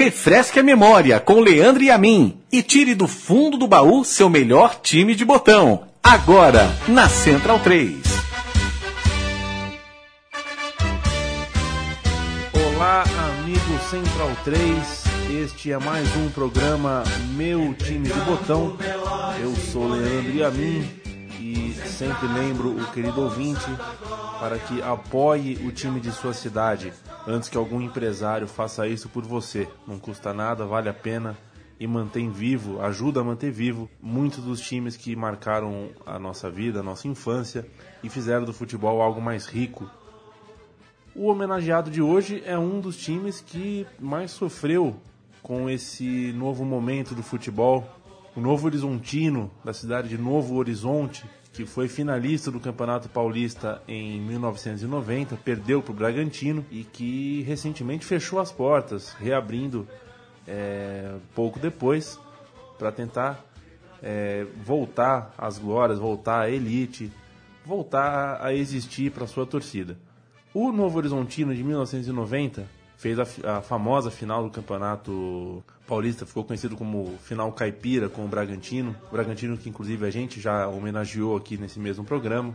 Refresque a memória com Leandro e a mim e tire do fundo do baú seu melhor time de botão. Agora, na Central 3. Olá, amigo Central 3. Este é mais um programa Meu Time de Botão. Eu sou Leandro e a mim e sempre lembro o querido ouvinte para que apoie o time de sua cidade antes que algum empresário faça isso por você. Não custa nada, vale a pena e mantém vivo, ajuda a manter vivo muitos dos times que marcaram a nossa vida, a nossa infância e fizeram do futebol algo mais rico. O homenageado de hoje é um dos times que mais sofreu com esse novo momento do futebol. O Novo Horizontino, da cidade de Novo Horizonte, que foi finalista do Campeonato Paulista em 1990, perdeu para o Bragantino e que recentemente fechou as portas, reabrindo é, pouco depois para tentar é, voltar às glórias, voltar à elite, voltar a existir para sua torcida. O Novo Horizontino de 1990 fez a, a, famosa final do Campeonato Paulista, ficou conhecido como final caipira com o Bragantino. O Bragantino que inclusive a gente já homenageou aqui nesse mesmo programa.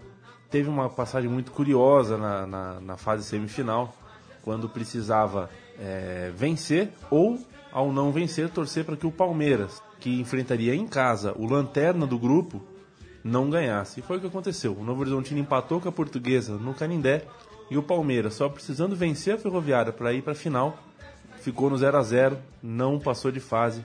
Teve uma passagem muito curiosa na, na, na fase semifinal, quando precisava é, vencer ou, ao não vencer, torcer para que o Palmeiras, que enfrentaria em casa o lanterna do grupo, não ganhasse. E foi o que aconteceu. O Novo Horizontino empatou com a Portuguesa no Canindé e o Palmeiras, só precisando vencer a Ferroviária para ir para a final, ficou no 0 a 0 não passou de fase.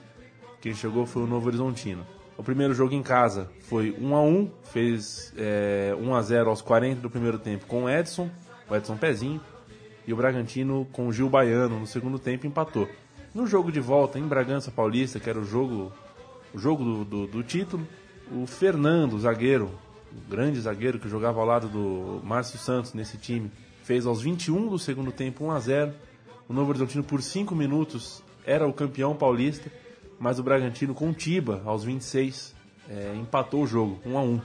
Quem chegou foi o Novo Horizontino. O primeiro jogo em casa foi 1 a 1 fez é, 1 a 0 aos 40 do primeiro tempo com o Edson, o Edson Pezinho, e o Bragantino com o Gil Baiano no segundo tempo empatou. No jogo de volta em Bragança Paulista, que era o jogo, o jogo do, do, do título, o Fernando, o zagueiro, o grande zagueiro que jogava ao lado do Márcio Santos nesse time, fez aos 21 do segundo tempo 1 a 0. O Novo Horizontino por 5 minutos era o campeão paulista, mas o Bragantino com Tiba aos 26 é, empatou o jogo 1 a 1.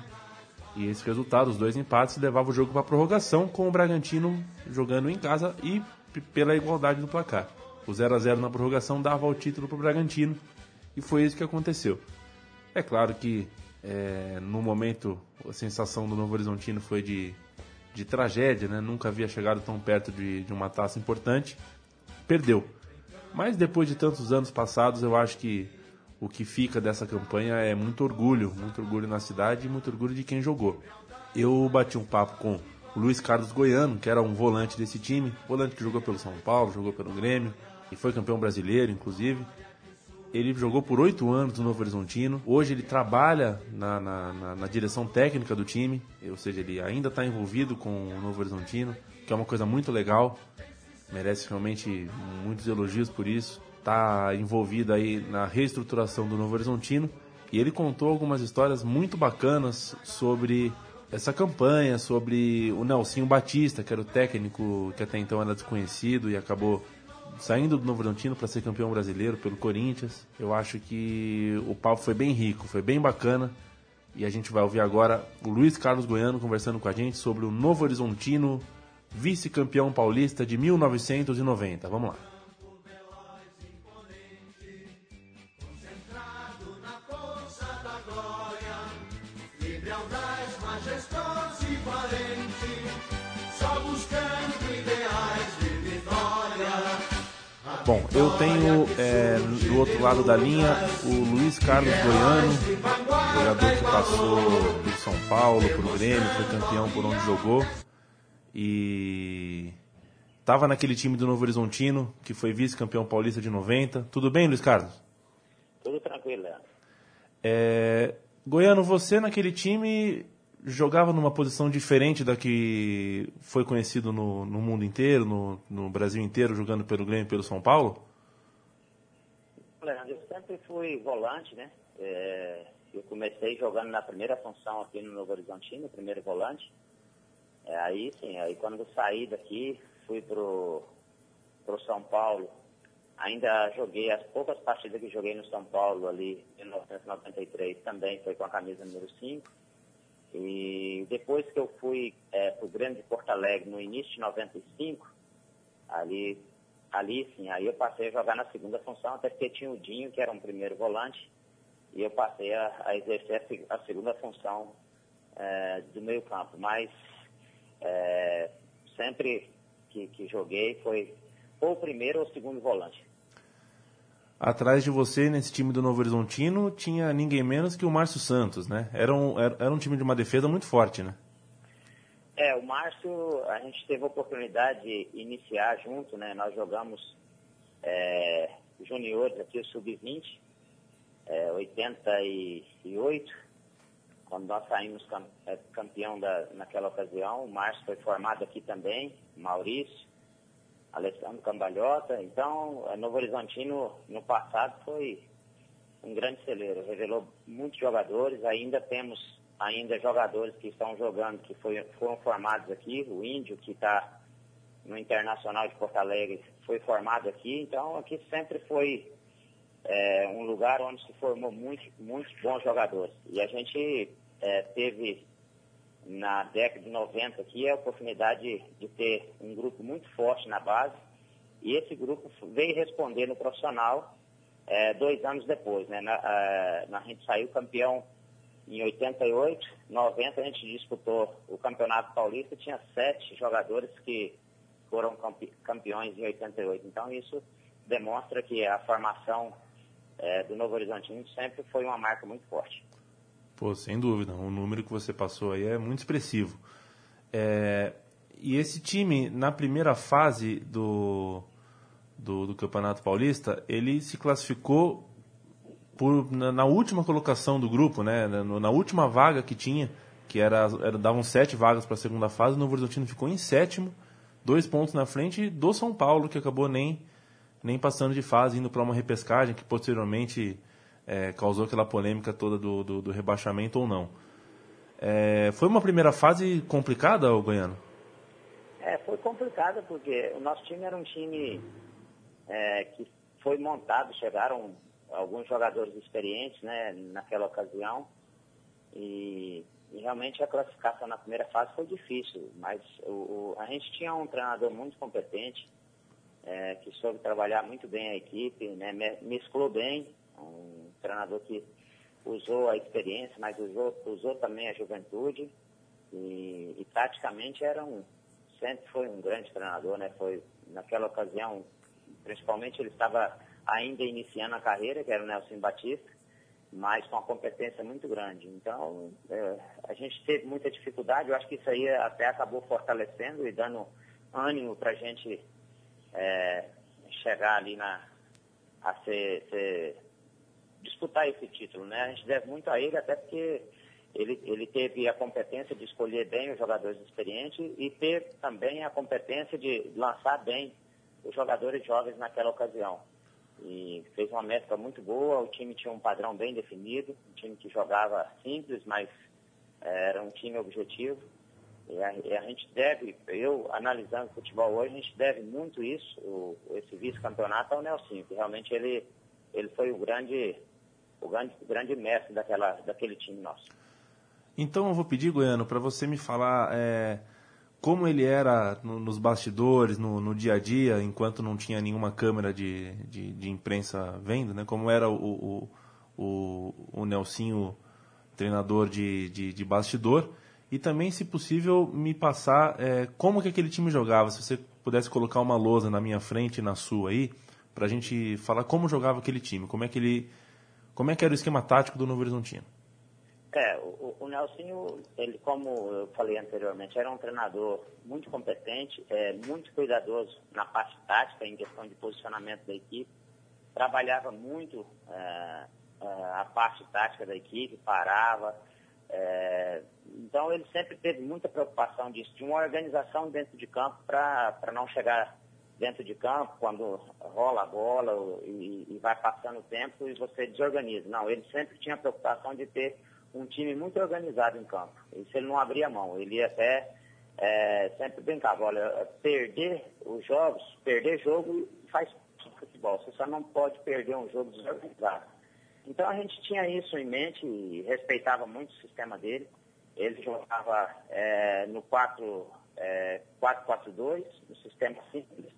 E esse resultado, os dois empates, levava o jogo para prorrogação com o Bragantino jogando em casa e pela igualdade do placar. O 0 a 0 na prorrogação dava o título para o Bragantino e foi isso que aconteceu. É claro que é, no momento a sensação do Novo Horizontino foi de de tragédia, né? Nunca havia chegado tão perto de, de uma taça importante. Perdeu. Mas depois de tantos anos passados, eu acho que o que fica dessa campanha é muito orgulho, muito orgulho na cidade e muito orgulho de quem jogou. Eu bati um papo com o Luiz Carlos Goiano, que era um volante desse time, volante que jogou pelo São Paulo, jogou pelo Grêmio e foi campeão brasileiro, inclusive. Ele jogou por oito anos no Novo Horizontino. Hoje ele trabalha na, na, na, na direção técnica do time, ou seja, ele ainda está envolvido com o Novo Horizontino, que é uma coisa muito legal. Merece realmente muitos elogios por isso. Está envolvido aí na reestruturação do Novo Horizontino. E ele contou algumas histórias muito bacanas sobre essa campanha, sobre o Nelsinho Batista, que era o técnico que até então era desconhecido e acabou saindo do Novo Horizontino para ser campeão brasileiro pelo Corinthians. Eu acho que o papo foi bem rico, foi bem bacana. E a gente vai ouvir agora o Luiz Carlos Goiano conversando com a gente sobre o Novo Horizontino, vice-campeão paulista de 1990. Vamos lá. Bom, eu tenho é, do outro lado da linha o Luiz Carlos Goiano, jogador que passou por São Paulo, por Grêmio, foi campeão por onde jogou e estava naquele time do Novo Horizontino, que foi vice-campeão paulista de 90. Tudo bem, Luiz Carlos? Tudo tranquilo, Leandro. É, Goiano, você naquele time jogava numa posição diferente da que foi conhecido no, no mundo inteiro, no, no, Brasil inteiro, jogando pelo Grêmio e pelo São Paulo? Leandro, eu sempre fui volante, né? É, eu comecei jogando na primeira função aqui no Novo Horizontino, primeiro volante. É, aí sim, aí quando eu saí daqui, fui pro, pro São Paulo. Ainda joguei as poucas partidas que joguei no São Paulo ali em 1993 também foi com a camisa número 5 e depois que eu fui é, para o Grande Porto Alegre no início de 95, ali ali sim, aí eu passei a jogar na segunda função, até porque tinha o Dinho, que era um primeiro volante, e eu passei a, a exercer a, segunda função é, do meio campo. Mas é, sempre que, que joguei foi ou o primeiro ou o segundo volante. Atrás de você, nesse time do Novo Horizontino, tinha ninguém menos que o Márcio Santos, né? Era um, era, era um time de uma defesa muito forte, né? É, o Márcio, a gente teve a oportunidade de iniciar junto, né? Nós jogamos é, juniores aqui, o Sub-20, é, 88, quando nós saímos é, campeão da, naquela ocasião. O Márcio foi formado aqui também, Maurício. Alessandro Cambalhota. Então, Novo Horizontino, no passado, foi um grande celeiro. Revelou muitos jogadores. Ainda temos ainda jogadores que estão jogando, que foi, foram formados aqui. O Índio, que está no Internacional de Porto Alegre, foi formado aqui. Então, aqui sempre foi é, um lugar onde se formou muitos, muitos bons jogadores. E a gente é, teve na década de 90 aqui a oportunidade de ter um grupo muito forte na base e esse grupo veio responder no profissional é, dois anos depois. Né? Na, a, a, gente saiu campeão em 88, 90 a gente disputou o Campeonato Paulista tinha sete jogadores que foram campeões em 88. Então isso demonstra que a formação é, do Novo Horizontino sempre foi uma marca muito forte. Pô, sem dúvida. O número que você passou aí é muito expressivo. É, e esse time, na primeira fase do, do, do, Campeonato Paulista, ele se classificou por, na, na, última colocação do grupo, né? Na, na, última vaga que tinha, que era, era davam sete vagas para a segunda fase, o Novo Horizontino ficou em sétimo, dois pontos na frente do São Paulo, que acabou nem, nem passando de fase, indo para uma repescagem que posteriormente é, causou aquela polêmica toda do, do, do rebaixamento ou não. É, foi uma primeira fase complicada, o Goiano? É, foi complicada porque o nosso time era um time é, que foi montado, chegaram alguns jogadores experientes né, naquela ocasião e, e realmente a classificação na primeira fase foi difícil, mas o, o, a gente tinha um treinador muito competente, é, que soube trabalhar muito bem a equipe, né, mesclou bem, um, treinador que usou a experiência, mas usou, usou também a juventude e, e taticamente era um, sempre foi um grande treinador, né? Foi naquela ocasião, principalmente ele estava ainda iniciando a carreira, que era o Nelson Batista, mas com uma competência muito grande. Então, é, a gente teve muita dificuldade, eu acho que isso aí até acabou fortalecendo e dando ânimo para a gente é, chegar ali na, a ser, ser disputar esse título, né? A gente deve muito a ele, até porque ele, ele teve a competência de escolher bem os jogadores experientes e ter também a competência de lançar bem os jogadores jovens naquela ocasião. E fez uma métrica muito boa, o time tinha um padrão bem definido, um time que jogava simples, mas é, era um time objetivo. E a, e a, gente deve, eu analisando o futebol hoje, a gente deve muito isso, o, esse vice-campeonato ao Nelson, que realmente ele, ele foi o grande o grande, o grande mestre daquela, daquele time nosso. Então eu vou pedir, Goiano, para você me falar é, como ele era no, nos bastidores, no, no, dia a dia, enquanto não tinha nenhuma câmera de, de, de imprensa vendo, né? Como era o, o, o, o Nelsinho, treinador de, de, de, bastidor. E também, se possível, me passar é, como que aquele time jogava. Se você pudesse colocar uma lousa na minha frente e na sua aí, para a gente falar como jogava aquele time, como é que ele como é que era o esquema tático do Novo Horizontino? É, o, o Nelsinho, ele, como eu falei anteriormente, era um treinador muito competente, é, muito cuidadoso na parte tática, em questão de posicionamento da equipe. Trabalhava muito é, é, a parte tática da equipe, parava. É, então ele sempre teve muita preocupação disso, de uma organização dentro de campo para não chegar dentro de campo, quando rola a bola e, e, vai passando o tempo e você desorganiza. Não, ele sempre tinha a preocupação de ter um time muito organizado em campo. Isso ele não abria mão. Ele até é, sempre brincava, olha, perder os jogos, perder jogo faz futebol. Você só não pode perder um jogo desorganizado. Então a gente tinha isso em mente e respeitava muito o sistema dele. Ele jogava é, no 4-4-2, é, no sistema simples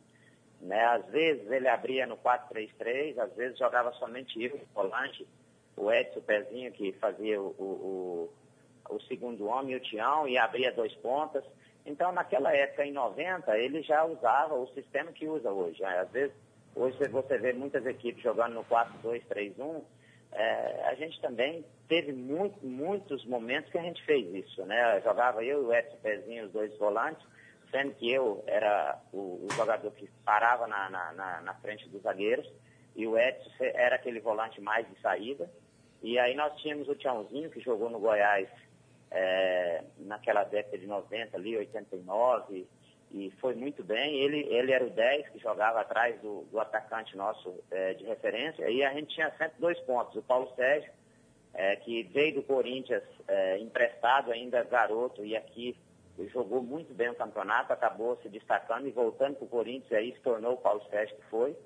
Né? Às vezes ele abria no 4-3-3, às vezes jogava somente eu, o volante, o Edson Pezinho, que fazia o, o, o segundo homem, o Tião, e abria dois pontas. Então, naquela época, em 90, ele já usava o sistema que usa hoje. Às vezes, hoje você vê muitas equipes jogando no 4-2-3-1. É, a gente também teve muito, muitos momentos que a gente fez isso, né? Jogava eu e o Edson Pezinho, os dois volantes, sendo que eu era o, o jogador que parava na, na, na, frente dos zagueiros e o Edson era aquele volante mais de saída. E aí nós tínhamos o Tiãozinho, que jogou no Goiás é, naquela década de 90 ali, 89, e foi muito bem. Ele, ele era o 10 que jogava atrás do, do atacante nosso é, de referência, e a gente tinha sempre dois pontos. O Paulo Sérgio, é, que veio do Corinthians é, emprestado ainda garoto, e aqui jogou muito bem o campeonato, acabou se destacando e voltando para o Corinthians, aí se tornou o Paulo Sérgio que foi.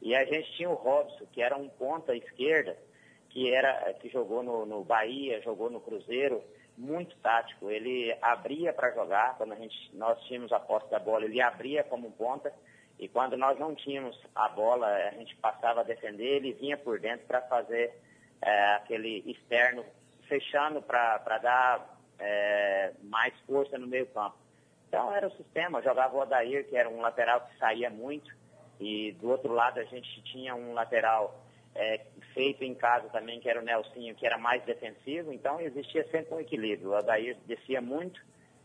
E a gente tinha o Robson, que era um ponta esquerda, que, era, que jogou no, no Bahia, jogou no Cruzeiro, muito tático. Ele abria para jogar, quando a gente, nós tínhamos a posse da bola, ele abria como ponta, e quando nós não tínhamos a bola, a gente passava a defender, ele vinha por dentro para fazer é, aquele externo, fechando para dar é, mais força no meio campo. Então era o sistema, jogava o Odair, que era um lateral que saía muito, e do outro lado a gente tinha um lateral é, feito em casa também, que era o Nelsinho, que era mais defensivo, então existia sempre um equilíbrio. O Adair descia muito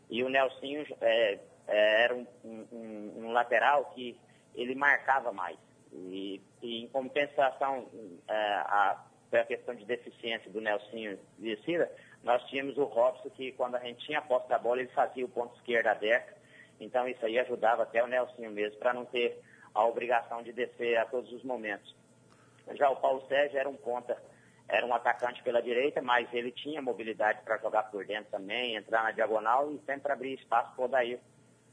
e o Nelsinho é, é, era um, um, um, lateral que ele marcava mais. E, e em compensação é, a, a questão de deficiência do Nelsinho de descida, nós tínhamos o Robson, que quando a gente tinha a posse da bola, ele fazia o ponto esquerdo aberto. Então isso aí ajudava até o Nelsinho mesmo, para não ter a obrigação de descer a todos os momentos. Já o Paulo Sérgio era um ponta, era um atacante pela direita, mas ele tinha mobilidade para jogar por dentro também, entrar na diagonal e sempre abrir espaço para o Odair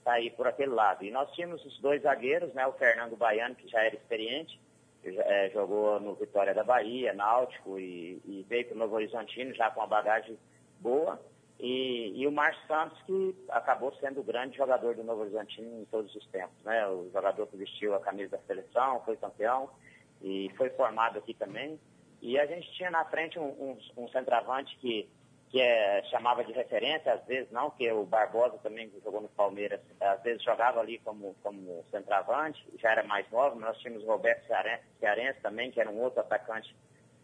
sair por aquele lado. E nós tínhamos os dois zagueiros, né, o Fernando Baiano, que já era experiente, é, jogou no Vitória da Bahia, Náutico, e, e veio para o Novo Horizontino já com uma bagagem boa. E, e, o Márcio Santos, que acabou sendo o grande jogador do Novo Horizontino em todos os tempos. Né? O jogador que vestiu a camisa da seleção, foi campeão e foi formado aqui também. E a gente tinha na frente um, um, um centroavante que, que é, chamava de referência, às vezes não, que o Barbosa também, jogou no Palmeiras, às vezes jogava ali como, como centroavante, já era mais novo, nós tínhamos o Roberto Cearense, Cearense também, que era um outro atacante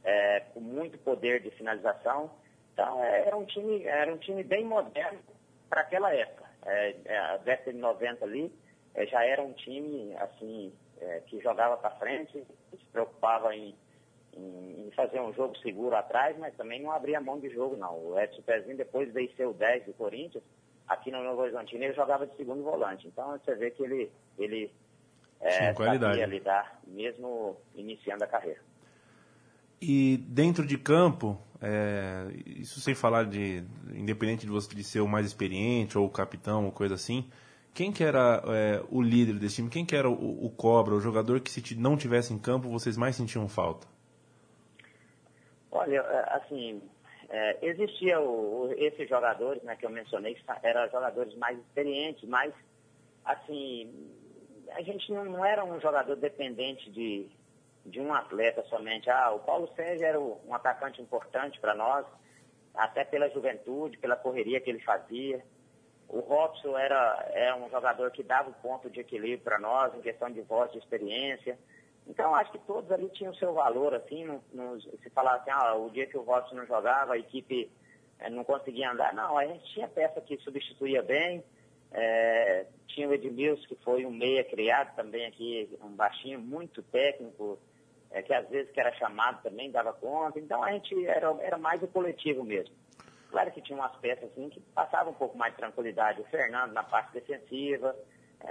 é, com muito poder de finalização. Então é, era um time, era um time bem moderno para aquela época. É, é, a década de 90 ali é, já era um time assim que jogava para frente, se preocupava em, em, em, fazer um jogo seguro atrás, mas também não abria mão de jogo, não. O Edson Pezinho, depois de ser o 10 do Corinthians, aqui no Novo Horizontino ele jogava de segundo volante. Então você vê que ele, ele é, sabia lidar, mesmo iniciando a carreira. E dentro de campo, é, isso sem falar de, independente de você de ser o mais experiente ou o capitão ou coisa assim, quem que era é, o líder desse time? Quem que era o, o, Cobra, o jogador que se não tivesse em campo vocês mais sentiam falta? Olha, é, assim, é, existia o, o, esses jogadores né, que eu mencionei, eram jogadores mais experientes, mas, assim, a gente não, não era um jogador dependente de, de um atleta somente. Ah, o Paulo Sérgio era um atacante importante para nós, até pela juventude, pela correria que ele fazia. O Robson era, era um jogador que dava o ponto de equilíbrio para nós, em questão de voz, de experiência. Então, acho que todos ali tinham seu valor, assim, no, se falasse, assim, ah, o dia que o Robson não jogava, a equipe é, não conseguia andar. Não, a gente tinha peça que substituía bem, é, tinha o Edmilson, que foi um meia criado também aqui, um baixinho, muito técnico, é, que às vezes que era chamado também, dava conta. Então, a gente era, era mais o coletivo mesmo. Claro que tinha umas peças assim que passavam um pouco mais de tranquilidade. O Fernando na parte defensiva,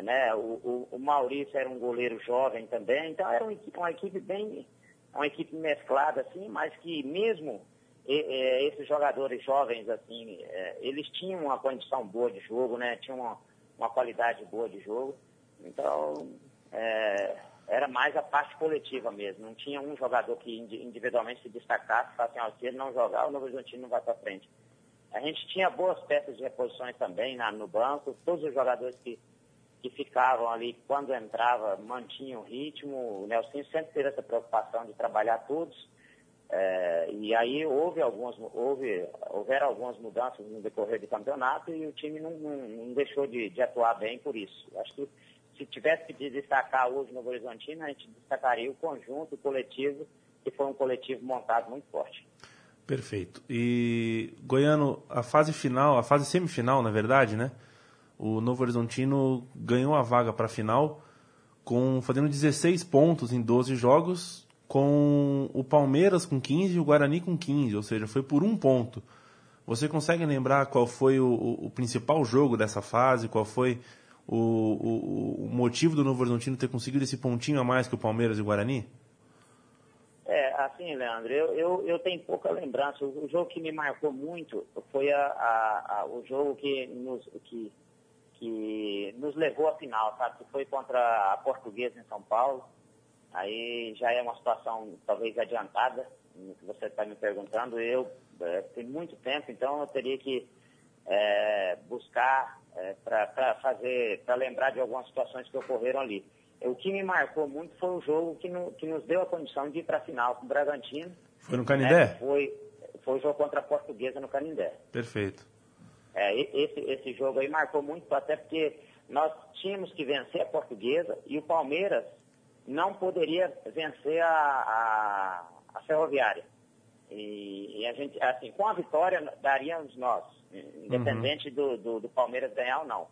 né? O, o, o, Maurício era um goleiro jovem também. Então era uma equipe, uma equipe bem, uma equipe mesclada assim, mas que mesmo esses jogadores jovens assim, é, eles tinham uma condição boa de jogo, né? Tinham uma, uma qualidade boa de jogo. Então é, era mais a parte coletiva mesmo. Não tinha um jogador que individualmente se destacasse falasse, assim, se ele não jogar, o Novo Horizontino não vai para frente. A gente tinha boas peças de reposições também na, no banco, todos os jogadores que, que ficavam ali, quando entrava, mantinham o ritmo. O Nelson sempre teve essa preocupação de trabalhar todos. É, e aí houve algumas, houve, houveram algumas mudanças no decorrer do campeonato e o time não, não, não deixou de, de, atuar bem por isso. Acho que se tivesse que destacar hoje no Horizontino, a gente destacaria o conjunto, o coletivo, que foi um coletivo montado muito forte. Perfeito. E Goiano, a fase final, a fase semifinal, na verdade, né? O Novo Horizontino ganhou a vaga para a final com fazendo 16 pontos em 12 jogos com o Palmeiras com 15 e o Guarani com 15, ou seja, foi por um ponto. Você consegue lembrar qual foi o, o, o principal jogo dessa fase? Qual foi o, o, motivo do Novo Horizontino ter conseguido esse pontinho a mais que o Palmeiras e o Guarani? É, assim, Leandro, eu, eu, eu tenho pouca lembrança. O, jogo que me marcou muito foi a, a, a, o jogo que nos, que, que nos levou à final, sabe? Que foi contra a Portuguesa em São Paulo. Aí já é uma situação talvez adiantada, no que você está me perguntando. Eu é, tem muito tempo, então eu teria que é, buscar é, para fazer, para lembrar de algumas situações que ocorreram ali. O que me marcou muito foi o jogo que, no, que nos deu a condição de ir para a final com o Bragantino. Foi no Canindé? Né? Foi, foi o jogo contra a Portuguesa no Canindé. Perfeito. É, esse, esse jogo aí marcou muito, até porque nós tínhamos que vencer a Portuguesa e o Palmeiras não poderia vencer a, a, a Ferroviária. E, e, a gente, assim, com a vitória daríamos nós, independente uhum. do, do, do, Palmeiras ganhar ou não.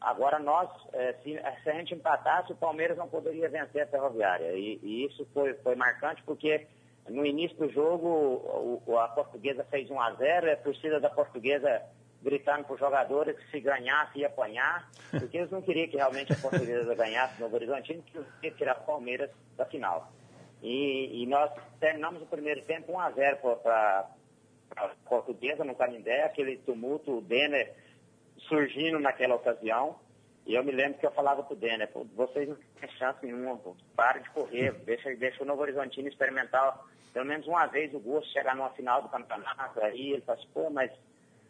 Agora nós, é, se, se, a gente empatasse, o Palmeiras não poderia vencer a Ferroviária. E, e isso foi, foi marcante porque no início do jogo o, a portuguesa fez 1 a 0 a torcida da portuguesa gritando para os jogadores que se ganhasse ia apanhar, porque eles não queriam que realmente a Portuguesa ganhasse no Horizontino, que ia tirar o Palmeiras da final. E, e, nós terminamos o primeiro tempo 1 a 0 para a Portuguesa no Canindé, aquele tumulto, o Denner surgindo naquela ocasião. E eu me lembro que eu falava para o Denner, vocês não têm chance nenhuma, pô. para de correr, deixa, deixa o Novo Horizontino experimentar pelo menos uma vez o gosto de chegar numa final do campeonato. Aí ele falou assim, pô, mas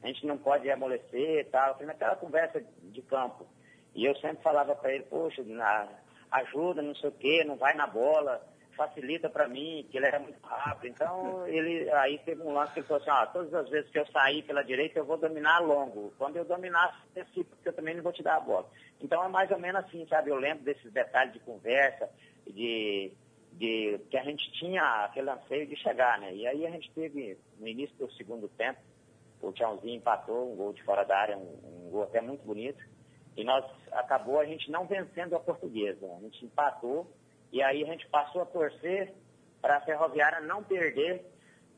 a gente não pode amolecer e tal. Foi naquela conversa de campo. E eu sempre falava para ele, poxa, na, ajuda, não sei o quê, não vai na bola, facilita para mim, que ele era muito rápido. Então, ele aí teve um lance que ele falou assim, ah, todas as vezes que eu sair pela direita, eu vou dominar longo. Quando eu dominar, porque eu também não vou te dar a bola. Então é mais ou menos assim, sabe? Eu lembro desses detalhes de conversa, de, de que a gente tinha aquele anseio de chegar, né? E aí a gente teve, no início do segundo tempo, o Tchãozinho empatou, um gol de fora da área, um, um, gol até muito bonito. E nós acabou a gente não vencendo a portuguesa. A gente empatou e aí a gente passou a torcer para a Ferroviária não perder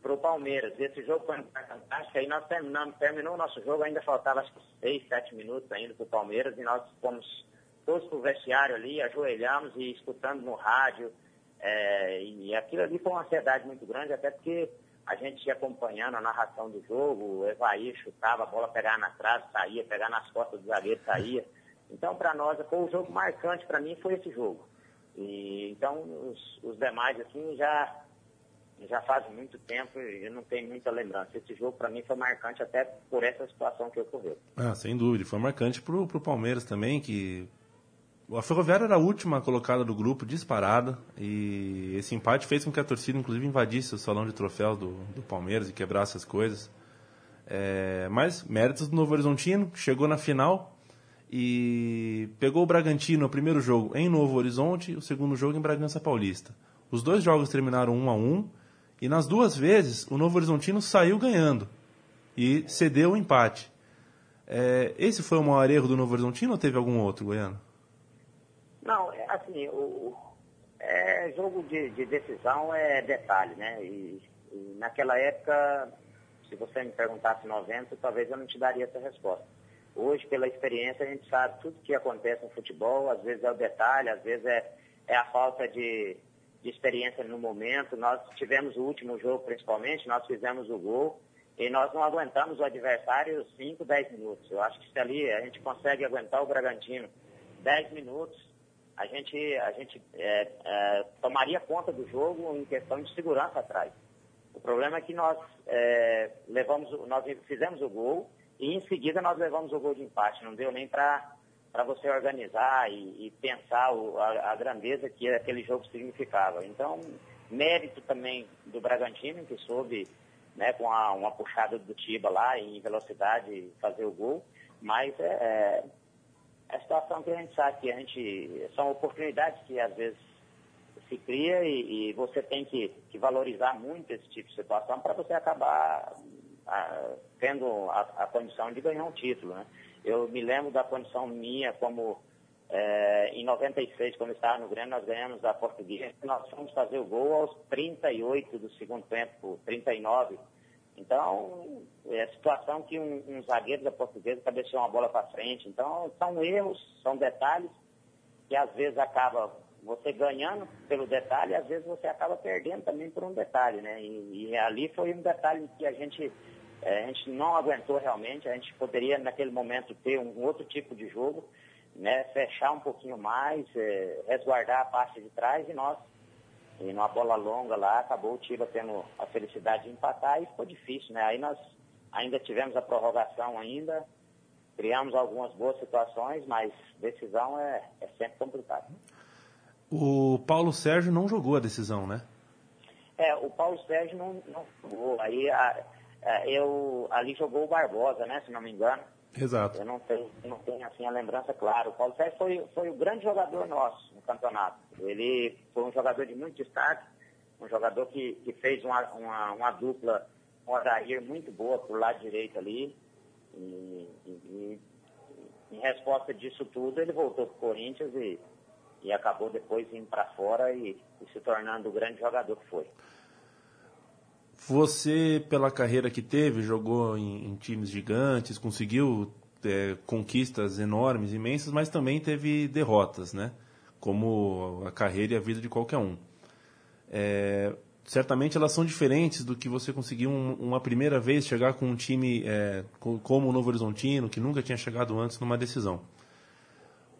para o Palmeiras. Esse jogo foi fantástico. Aí nós terminamos, terminou o nosso jogo, ainda faltava acho que seis, sete minutos ainda para o Palmeiras, e nós fomos todos para o vestiário ali, ajoelhamos e escutando no rádio. É, e aquilo ali foi uma ansiedade muito grande, até porque a gente ia acompanhando a narração do jogo, o Evair chutava, a bola pegava na trave, saía, pegar nas costas do zagueiro, saía. Então, para nós, foi o jogo marcante para mim, foi esse jogo. E, então, os, os demais, assim, já, já faz muito tempo e não tenho muita lembrança. Esse jogo, para mim, foi marcante até por essa situação que ocorreu. Ah, sem dúvida. Foi marcante para o Palmeiras também, que a Ferroviária era a última colocada do grupo, disparada, e esse empate fez com que a torcida, inclusive, invadisse o salão de troféus do, do Palmeiras e quebrasse as coisas. É, mas, méritos do Novo Horizontino, chegou na final e pegou o Bragantino no primeiro jogo em Novo Horizonte, o segundo jogo em Bragança Paulista. Os dois jogos terminaram 1 a 1 e nas duas vezes o Novo Horizontino saiu ganhando e cedeu o empate. É, esse foi o maior erro do Novo Horizontino ou teve algum outro, Goiano? Não, é assim, o, é, jogo de, de, decisão é detalhe, né? E, e, naquela época, se você me perguntasse 90, talvez eu não te daria essa resposta. Hoje, pela experiência, a gente sabe tudo que acontece no futebol, às vezes é o detalhe, às vezes é, é a falta de, de experiência no momento. Nós tivemos o último jogo, principalmente, nós fizemos o gol e nós não aguentamos o adversário 5, 10 minutos. Eu acho que se ali a gente consegue aguentar o Bragantino 10 minutos, a gente, a gente é, é, tomaria conta do jogo em questão de segurança atrás. O problema é que nós é, levamos, nós fizemos o gol e em seguida nós levamos o gol de empate. Não deu nem para você organizar e, e pensar o, a, a, grandeza que aquele jogo significava. Então, mérito também do Bragantino, que soube, né, com a, uma puxada do Tiba lá em velocidade fazer o gol, mas é, é a situação que a gente sabe que a gente são oportunidades que às vezes se cria e, e você tem que, que, valorizar muito esse tipo de situação para você acabar a, tendo a, a, condição de ganhar um título. Né? Eu me lembro da condição minha como é, em 96, quando estava no Grêmio, nós ganhamos da Portuguesa. Nós fomos fazer o gol aos 38 do segundo tempo, 39. Então, é a situação que um, um zagueiro da Portuguesa cabeceou uma bola para frente. Então, são erros, são detalhes que às vezes acaba você ganhando pelo detalhe, e às vezes você acaba perdendo também por um detalhe, né? E, e ali foi um detalhe que a gente é, a gente não aguentou realmente, a gente poderia naquele momento ter um outro tipo de jogo, né, fechar um pouquinho mais, é, resguardar a parte de trás e nós, e numa bola longa lá, acabou o Tiba tendo a felicidade de empatar e ficou difícil, né? Aí nós ainda tivemos a prorrogação ainda, criamos algumas boas situações, mas decisão é, é sempre complicado. O Paulo Sérgio não jogou a decisão, né? É, o Paulo Sérgio não, não jogou. Aí a, é, eu, ali jogou o Barbosa, né, se não me engano. Exato. Eu não tenho, não tenho assim a lembrança clara. O Paulo Sérgio foi, foi o grande jogador nosso no campeonato. Ele foi um jogador de muito destaque, um jogador que, que fez uma, uma, uma dupla com o Adair muito boa por lado direito ali. E, e, e, em resposta disso tudo, ele voltou para o Corinthians e, e acabou depois indo para fora e, e se tornando o grande jogador que foi. Você, pela carreira que teve, jogou em, em times gigantes, conseguiu é, conquistas enormes, imensas, mas também teve derrotas, né? Como a carreira e a vida de qualquer um. É, certamente elas são diferentes do que você conseguiu um, uma primeira vez chegar com um time é, como o Novo Horizontino, que nunca tinha chegado antes numa decisão.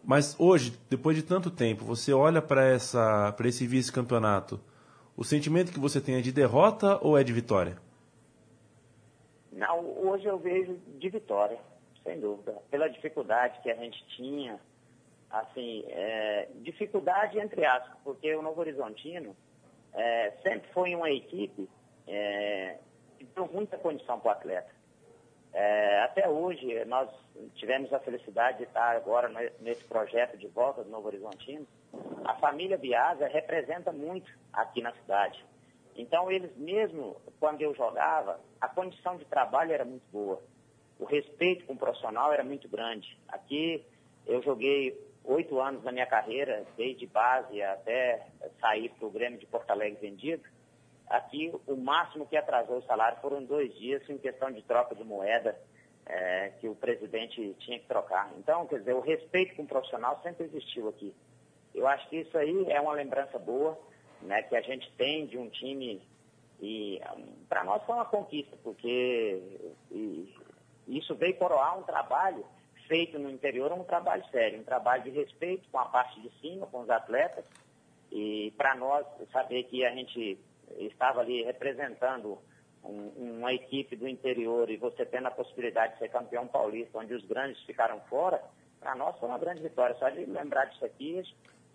Mas hoje, depois de tanto tempo, você olha para esse vice-campeonato o sentimento que você tem é de derrota ou é de vitória? Não, hoje eu vejo de vitória, sem dúvida. Pela dificuldade que a gente tinha, assim, é, dificuldade entre aspas, porque o Novo Horizontino é, sempre foi uma equipe é, que deu muita condição para o atleta. É, até hoje, nós tivemos a felicidade de estar agora nesse projeto de volta do Novo Horizontino. A família Biasa representa muito aqui na cidade. Então, eles mesmo, quando eu jogava, a condição de trabalho era muito boa. O respeito com o profissional era muito grande. Aqui, eu joguei oito anos na minha carreira, desde base até sair para o Grêmio de Porto Alegre vendido. Aqui, o máximo que atrasou o salário foram dois dias em questão de troca de moeda é, que o presidente tinha que trocar. Então, quer dizer, o respeito com o profissional sempre existiu aqui. Eu acho que isso aí é uma lembrança boa, né, que a gente tem de um time e para nós foi uma conquista, porque isso veio coroar um trabalho feito no interior, um trabalho sério, um trabalho de respeito com a parte de cima, com os atletas, e para nós saber que a gente estava ali representando um, uma equipe do interior e você tendo a possibilidade de ser campeão paulista, onde os grandes ficaram fora, para nós foi uma grande vitória. Só de lembrar disso aqui,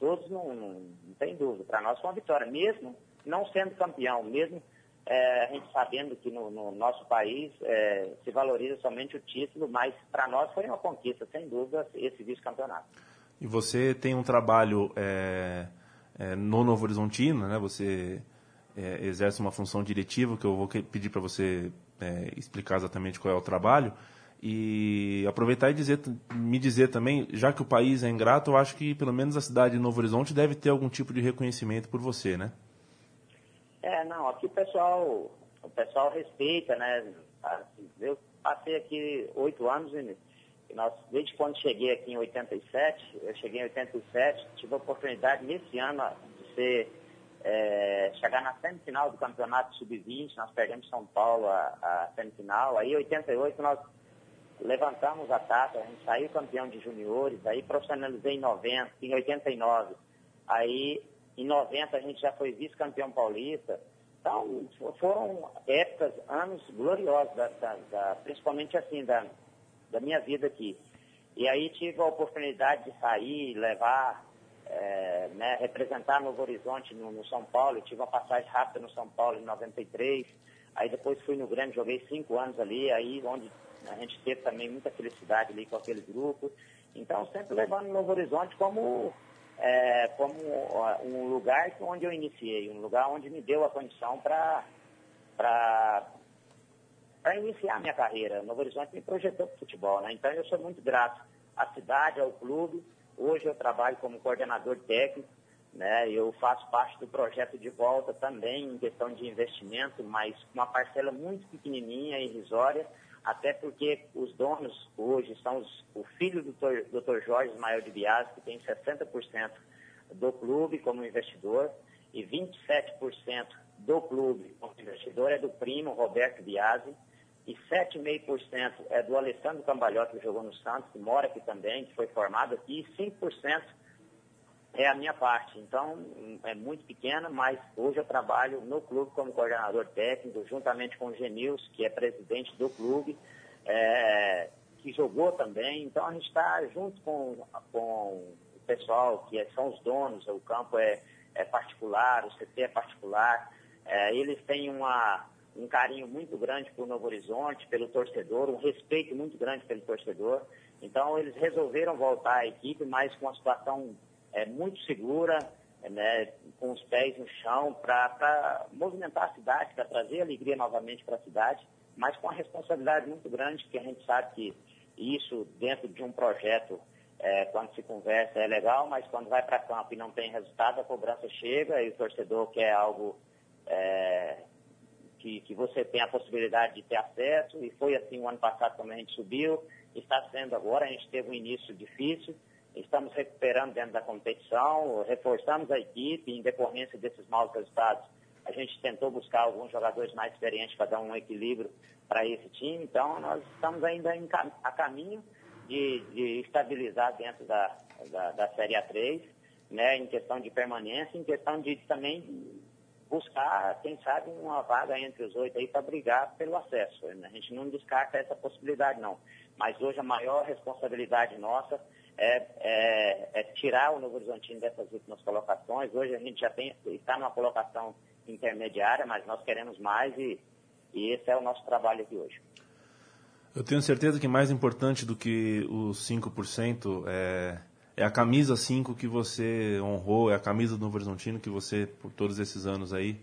todos não, não, não tem dúvida. Para nós foi uma vitória, mesmo não sendo campeão, mesmo é, a gente sabendo que no, no nosso país é, se valoriza somente o título, mas para nós foi uma conquista, sem dúvida, esse vice-campeonato. E você tem um trabalho é, é no Novo Horizontino, né? Você é, exerce uma função diretiva, que eu vou pedir para você é, explicar exatamente qual é o trabalho. E aproveitar e dizer, me dizer também, já que o país é ingrato, eu acho que pelo menos a cidade de Novo Horizonte deve ter algum tipo de reconhecimento por você, né? É, não, aqui o pessoal, o pessoal respeita, né? Eu passei aqui oito anos e nós, desde quando cheguei aqui em 87, eu cheguei em 87, tive a oportunidade nesse ano de ser é, chegar na semifinal do campeonato sub-20, nós perdemos São Paulo a, a semifinal, aí em 88 nós levantamos a taça, a gente saiu campeão de juniores, aí profissionalizei em 90, em 89, aí em 90 a gente já foi vice-campeão paulista. Então, foram épocas, anos gloriosos, da, da, da, principalmente assim, da, da minha vida aqui. E aí tive a oportunidade de sair, levar, é, né, representar Novo Horizonte no, no, São Paulo. Eu tive uma passagem rápida no São Paulo em 93. Aí depois fui no Grêmio, joguei cinco anos ali, aí onde a gente teve também muita felicidade ali com aquele grupo. Então, sempre levando Novo Horizonte como, é, como um lugar onde eu iniciei, um lugar onde me deu a condição para iniciar minha carreira. Novo Horizonte me projetou para o futebol, né? Então eu sou muito grato à cidade, ao clube. Hoje eu trabalho como coordenador técnico, né? Eu faço parte do projeto de volta também em questão de investimento, mas uma parcela muito pequenininha, irrisória, até porque os donos hoje são os, o filho do Dr. Jorge Ismael de Bias, que tem 60% do clube como investidor, e 27% do clube como investidor é do primo Roberto Biasi, e 7,5% é do Alessandro Cambalhota, que jogou no Santos, que mora aqui também, que foi formado aqui, e 5% é a minha parte. Então, é muito pequena, mas hoje eu trabalho no clube como coordenador técnico, juntamente com o Genils, que é presidente do clube, é, que jogou também. Então, a gente está junto com, com o pessoal, que é, são os donos, o campo é, é particular, o CT é particular. É, eles têm uma, um carinho muito grande por Novo Horizonte, pelo torcedor, um respeito muito grande pelo torcedor. Então, eles resolveram voltar à equipe, mas com uma situação é, muito segura, né, com os pés no chão, para movimentar a cidade, para trazer alegria novamente para a cidade, mas com uma responsabilidade muito grande, que a gente sabe que isso, dentro de um projeto, é, quando se conversa é legal, mas quando vai para campo e não tem resultado, a cobrança chega e o torcedor quer algo é, que, que você tem a possibilidade de ter acesso, e foi assim o ano passado quando a gente subiu, está sendo agora, a gente teve um início difícil, estamos recuperando dentro da competição, reforçamos a equipe em decorrência desses maus resultados. A gente tentou buscar alguns jogadores mais experientes para dar um equilíbrio para esse time, então nós estamos ainda em, a caminho de, de estabilizar dentro da, da, da Série A3, né, em questão de permanência, em questão de também buscar, quem sabe, uma vaga entre os oito aí para brigar pelo acesso. A gente não descarta essa possibilidade, não. Mas hoje a maior responsabilidade nossa é, é, é tirar o Novo Horizontino dessas últimas colocações. Hoje a gente já tem, está numa colocação intermediária, mas nós queremos mais e, e esse é o nosso trabalho aqui hoje. Eu tenho certeza que mais importante do que os 5% é é a camisa 5 que você honrou, é a camisa do Novo Horizontino que você, por todos esses anos aí,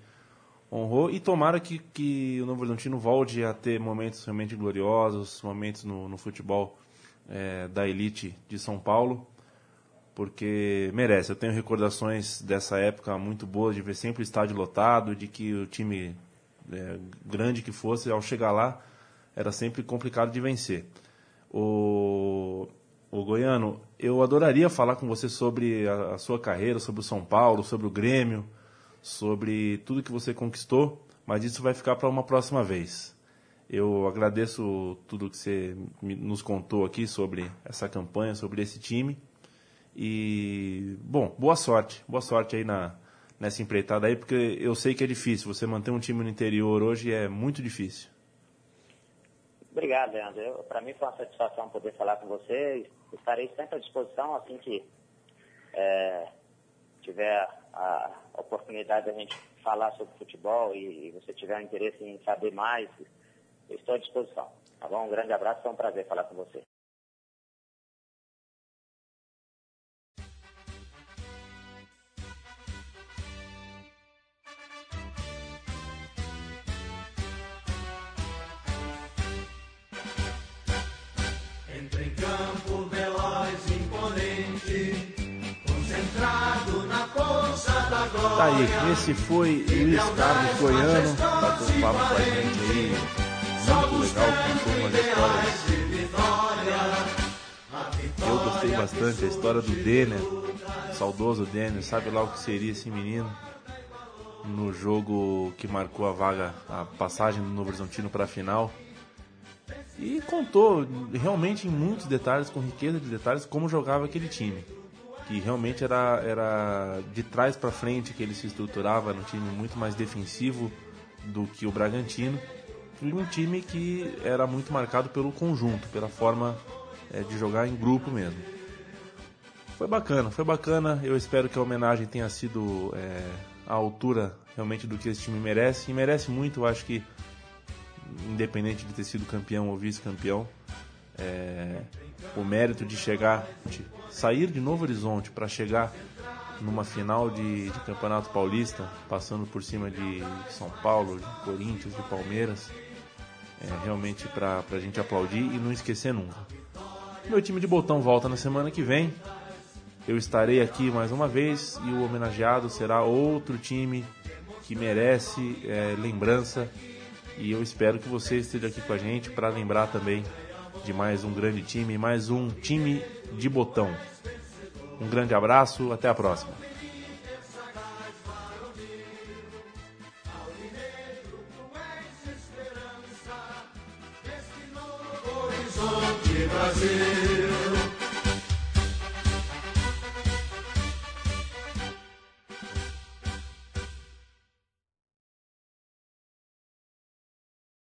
honrou. E tomara que, que o Novo Horizontino volte a ter momentos realmente gloriosos, momentos no, no futebol é, da elite de São Paulo, porque merece. Eu tenho recordações dessa época muito boas, de ver sempre o estádio lotado, de que o time é, grande que fosse, ao chegar lá, era sempre complicado de vencer. O o Goiano, eu adoraria falar com você sobre a, a, sua carreira, sobre o São Paulo, sobre o Grêmio, sobre tudo que você conquistou, mas isso vai ficar para uma próxima vez. Eu agradeço tudo que você nos contou aqui sobre essa campanha, sobre esse time. E, bom, boa sorte. Boa sorte aí na, nessa empreitada aí, porque eu sei que é difícil. Você manter um time no interior hoje é muito difícil. Obrigado, Leandro. Para mim foi uma satisfação poder falar com você. Estarei sempre à disposição assim que é, tiver a oportunidade de a gente falar sobre futebol e, e você tiver interesse em saber mais, estou à disposição. Tá bom? Um grande abraço, foi um prazer falar com você. Tá aí, esse foi Luiz Carlos Goiano, bateu um papo com a gente aí, muito legal, contou. Eu gostei bastante da história do Denner, saudoso Denner, sabe lá o que seria esse menino no jogo que marcou a vaga, a passagem do Novo Horizontino para a final. E contou realmente em muitos detalhes, com riqueza de detalhes, como jogava aquele time que realmente era, era de trás para frente que ele se estruturava no time muito mais defensivo do que o Bragantino um time que era muito marcado pelo conjunto, pela forma é, de jogar em grupo mesmo. Foi bacana, foi bacana. Eu espero que a homenagem tenha sido é, à altura realmente do que esse time merece. E merece muito, eu acho que, independente de ter sido campeão ou vice-campeão, é, o mérito de chegar, de sair de Novo Horizonte para chegar numa final de, de, Campeonato Paulista, passando por cima de São Paulo, de Corinthians, de Palmeiras, é realmente para a gente aplaudir e não esquecer nunca. Meu time de botão volta na semana que vem. Eu estarei aqui mais uma vez e o homenageado será outro time que merece é, lembrança. E eu espero que você esteja aqui com a gente para lembrar também de mais um grande time, mais um time de botão. Um grande abraço, até a próxima. Brasil.